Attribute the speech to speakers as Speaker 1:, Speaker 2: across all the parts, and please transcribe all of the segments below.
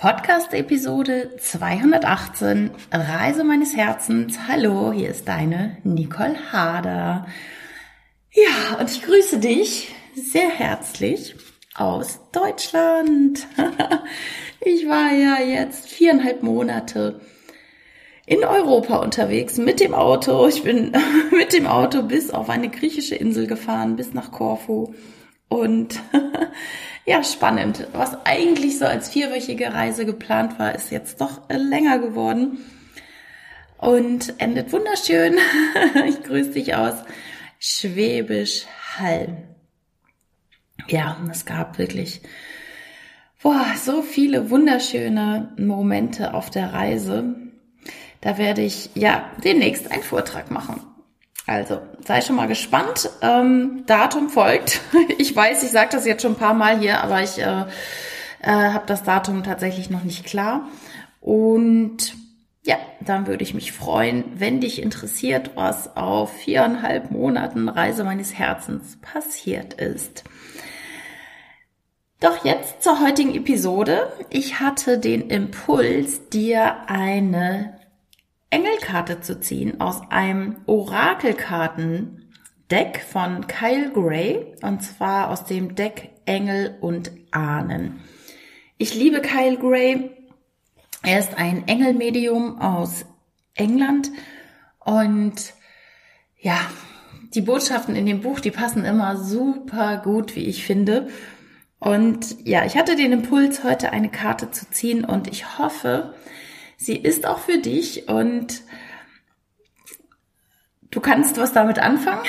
Speaker 1: Podcast-Episode 218 Reise meines Herzens. Hallo, hier ist deine Nicole Hader. Ja, und ich grüße dich sehr herzlich aus Deutschland. Ich war ja jetzt viereinhalb Monate in Europa unterwegs mit dem Auto. Ich bin mit dem Auto bis auf eine griechische Insel gefahren, bis nach Korfu. Und ja, spannend. Was eigentlich so als vierwöchige Reise geplant war, ist jetzt doch länger geworden und endet wunderschön. Ich grüße dich aus Schwäbisch Hall. Ja, es gab wirklich boah, so viele wunderschöne Momente auf der Reise. Da werde ich ja demnächst einen Vortrag machen. Also, sei schon mal gespannt. Ähm, Datum folgt. Ich weiß, ich sage das jetzt schon ein paar Mal hier, aber ich äh, äh, habe das Datum tatsächlich noch nicht klar. Und ja, dann würde ich mich freuen, wenn dich interessiert, was auf viereinhalb Monaten Reise meines Herzens passiert ist. Doch jetzt zur heutigen Episode. Ich hatte den Impuls, dir eine Engelkarte zu ziehen aus einem Orakelkartendeck von Kyle Gray und zwar aus dem Deck Engel und Ahnen. Ich liebe Kyle Gray. Er ist ein Engelmedium aus England und ja, die Botschaften in dem Buch, die passen immer super gut, wie ich finde. Und ja, ich hatte den Impuls, heute eine Karte zu ziehen und ich hoffe, Sie ist auch für dich und du kannst was damit anfangen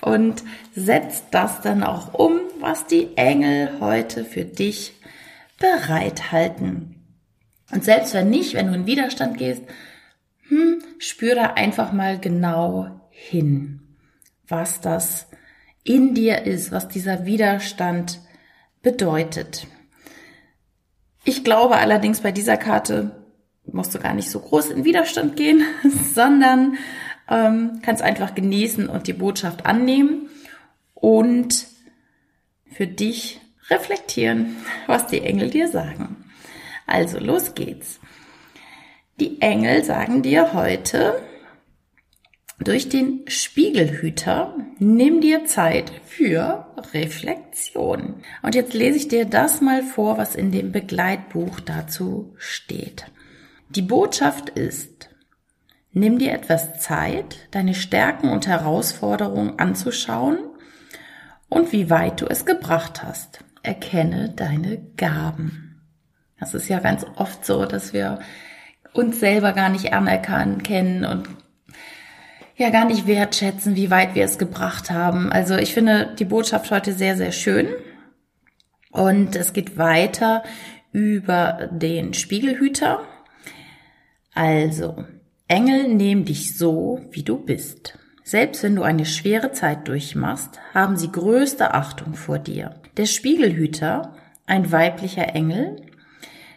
Speaker 1: und setzt das dann auch um, was die Engel heute für dich bereithalten. Und selbst wenn nicht, wenn du in Widerstand gehst, hm, spür da einfach mal genau hin, was das in dir ist, was dieser Widerstand bedeutet. Ich glaube allerdings bei dieser Karte, musst du gar nicht so groß in Widerstand gehen, sondern ähm, kannst einfach genießen und die Botschaft annehmen und für dich reflektieren, was die Engel dir sagen. Also los geht's. Die Engel sagen dir heute durch den Spiegelhüter, nimm dir Zeit für Reflexion. Und jetzt lese ich dir das mal vor, was in dem Begleitbuch dazu steht. Die Botschaft ist, nimm dir etwas Zeit, deine Stärken und Herausforderungen anzuschauen und wie weit du es gebracht hast. Erkenne deine Gaben. Das ist ja ganz oft so, dass wir uns selber gar nicht anerkennen kennen und ja gar nicht wertschätzen, wie weit wir es gebracht haben. Also ich finde die Botschaft heute sehr, sehr schön. Und es geht weiter über den Spiegelhüter. Also, Engel nehmen dich so, wie du bist. Selbst wenn du eine schwere Zeit durchmachst, haben sie größte Achtung vor dir. Der Spiegelhüter, ein weiblicher Engel,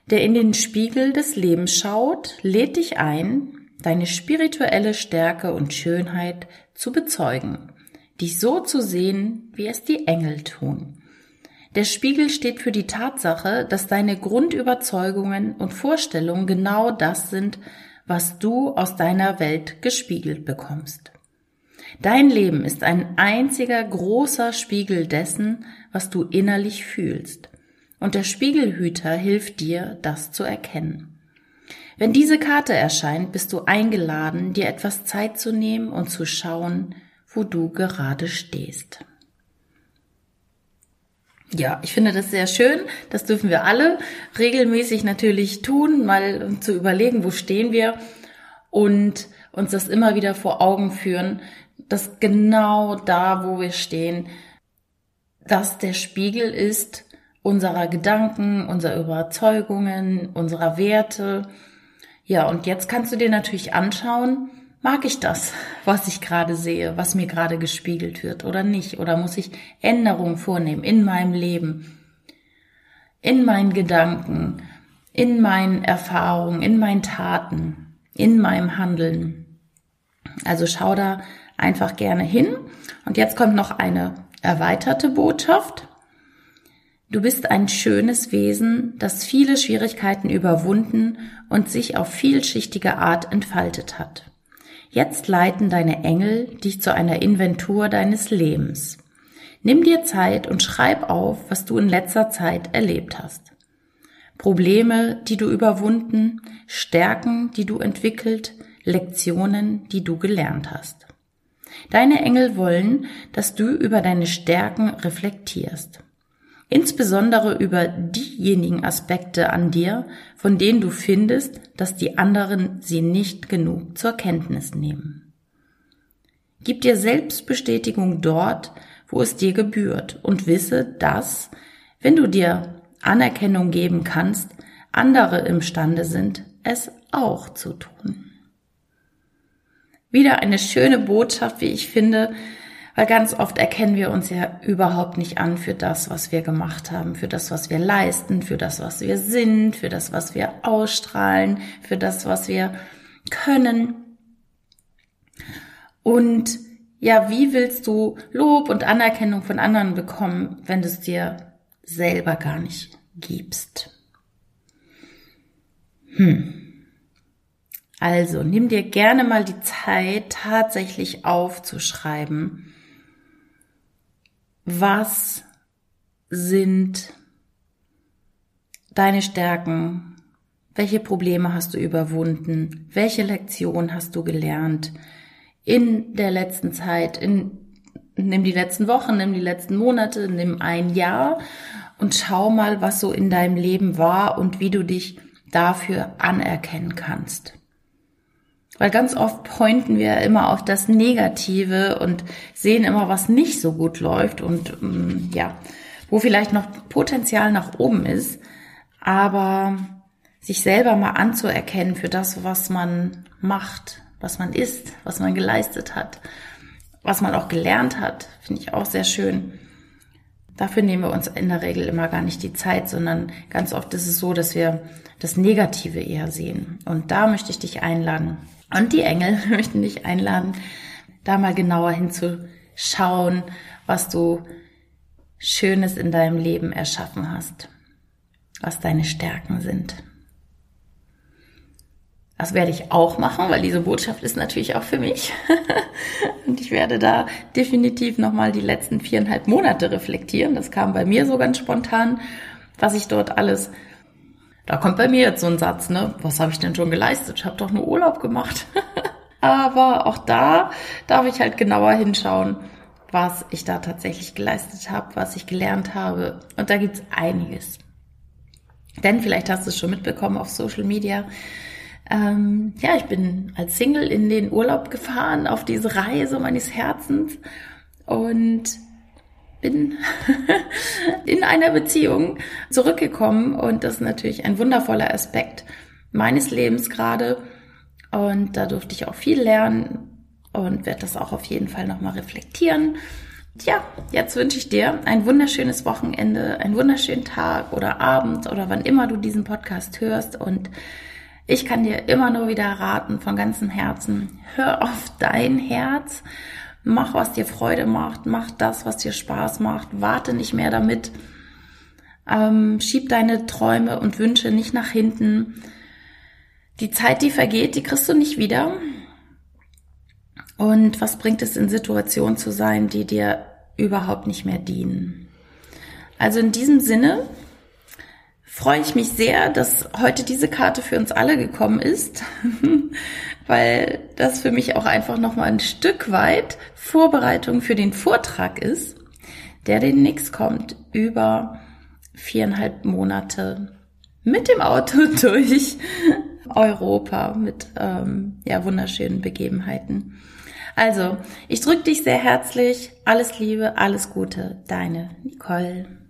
Speaker 1: der in den Spiegel des Lebens schaut, lädt dich ein, deine spirituelle Stärke und Schönheit zu bezeugen, dich so zu sehen, wie es die Engel tun. Der Spiegel steht für die Tatsache, dass deine Grundüberzeugungen und Vorstellungen genau das sind, was du aus deiner Welt gespiegelt bekommst. Dein Leben ist ein einziger großer Spiegel dessen, was du innerlich fühlst. Und der Spiegelhüter hilft dir, das zu erkennen. Wenn diese Karte erscheint, bist du eingeladen, dir etwas Zeit zu nehmen und zu schauen, wo du gerade stehst. Ja, ich finde das sehr schön. Das dürfen wir alle regelmäßig natürlich tun, mal zu überlegen, wo stehen wir und uns das immer wieder vor Augen führen, dass genau da, wo wir stehen, dass der Spiegel ist unserer Gedanken, unserer Überzeugungen, unserer Werte. Ja, und jetzt kannst du dir natürlich anschauen, Mag ich das, was ich gerade sehe, was mir gerade gespiegelt wird oder nicht? Oder muss ich Änderungen vornehmen in meinem Leben, in meinen Gedanken, in meinen Erfahrungen, in meinen Taten, in meinem Handeln? Also schau da einfach gerne hin. Und jetzt kommt noch eine erweiterte Botschaft. Du bist ein schönes Wesen, das viele Schwierigkeiten überwunden und sich auf vielschichtige Art entfaltet hat. Jetzt leiten deine Engel dich zu einer Inventur deines Lebens. Nimm dir Zeit und schreib auf, was du in letzter Zeit erlebt hast. Probleme, die du überwunden, Stärken, die du entwickelt, Lektionen, die du gelernt hast. Deine Engel wollen, dass du über deine Stärken reflektierst. Insbesondere über diejenigen Aspekte an dir, von denen du findest, dass die anderen sie nicht genug zur Kenntnis nehmen. Gib dir Selbstbestätigung dort, wo es dir gebührt und wisse, dass, wenn du dir Anerkennung geben kannst, andere imstande sind, es auch zu tun. Wieder eine schöne Botschaft, wie ich finde, weil ganz oft erkennen wir uns ja überhaupt nicht an für das, was wir gemacht haben, für das, was wir leisten, für das, was wir sind, für das, was wir ausstrahlen, für das, was wir können. Und ja, wie willst du Lob und Anerkennung von anderen bekommen, wenn du es dir selber gar nicht gibst? Hm. Also nimm dir gerne mal die Zeit, tatsächlich aufzuschreiben, was sind deine Stärken, welche Probleme hast du überwunden, welche Lektion hast du gelernt in der letzten Zeit, in, nimm die letzten Wochen, nimm die letzten Monate, nimm ein Jahr und schau mal, was so in deinem Leben war und wie du dich dafür anerkennen kannst. Weil ganz oft pointen wir immer auf das Negative und sehen immer, was nicht so gut läuft und ähm, ja, wo vielleicht noch Potenzial nach oben ist. Aber sich selber mal anzuerkennen für das, was man macht, was man ist, was man geleistet hat, was man auch gelernt hat, finde ich auch sehr schön. Dafür nehmen wir uns in der Regel immer gar nicht die Zeit, sondern ganz oft ist es so, dass wir das Negative eher sehen. Und da möchte ich dich einladen, und die Engel möchten dich einladen, da mal genauer hinzuschauen, was du Schönes in deinem Leben erschaffen hast, was deine Stärken sind. Das werde ich auch machen, weil diese Botschaft ist natürlich auch für mich. Und ich werde da definitiv nochmal die letzten viereinhalb Monate reflektieren. Das kam bei mir so ganz spontan, was ich dort alles da kommt bei mir jetzt so ein Satz, ne? Was habe ich denn schon geleistet? Ich habe doch nur Urlaub gemacht. Aber auch da darf ich halt genauer hinschauen, was ich da tatsächlich geleistet habe, was ich gelernt habe. Und da gibt's einiges. Denn vielleicht hast du es schon mitbekommen auf Social Media. Ähm, ja, ich bin als Single in den Urlaub gefahren, auf diese Reise meines Herzens. Und bin in einer Beziehung zurückgekommen und das ist natürlich ein wundervoller Aspekt meines Lebens gerade und da durfte ich auch viel lernen und werde das auch auf jeden Fall nochmal reflektieren. Tja, jetzt wünsche ich dir ein wunderschönes Wochenende, einen wunderschönen Tag oder Abend oder wann immer du diesen Podcast hörst und ich kann dir immer nur wieder raten von ganzem Herzen, hör auf dein Herz Mach, was dir Freude macht. Mach das, was dir Spaß macht. Warte nicht mehr damit. Ähm, schieb deine Träume und Wünsche nicht nach hinten. Die Zeit, die vergeht, die kriegst du nicht wieder. Und was bringt es in Situationen zu sein, die dir überhaupt nicht mehr dienen? Also in diesem Sinne freue ich mich sehr, dass heute diese Karte für uns alle gekommen ist. weil das für mich auch einfach nochmal ein Stück weit Vorbereitung für den Vortrag ist, der demnächst kommt über viereinhalb Monate mit dem Auto durch Europa mit ähm, ja wunderschönen Begebenheiten. Also, ich drücke dich sehr herzlich. Alles Liebe, alles Gute, deine Nicole.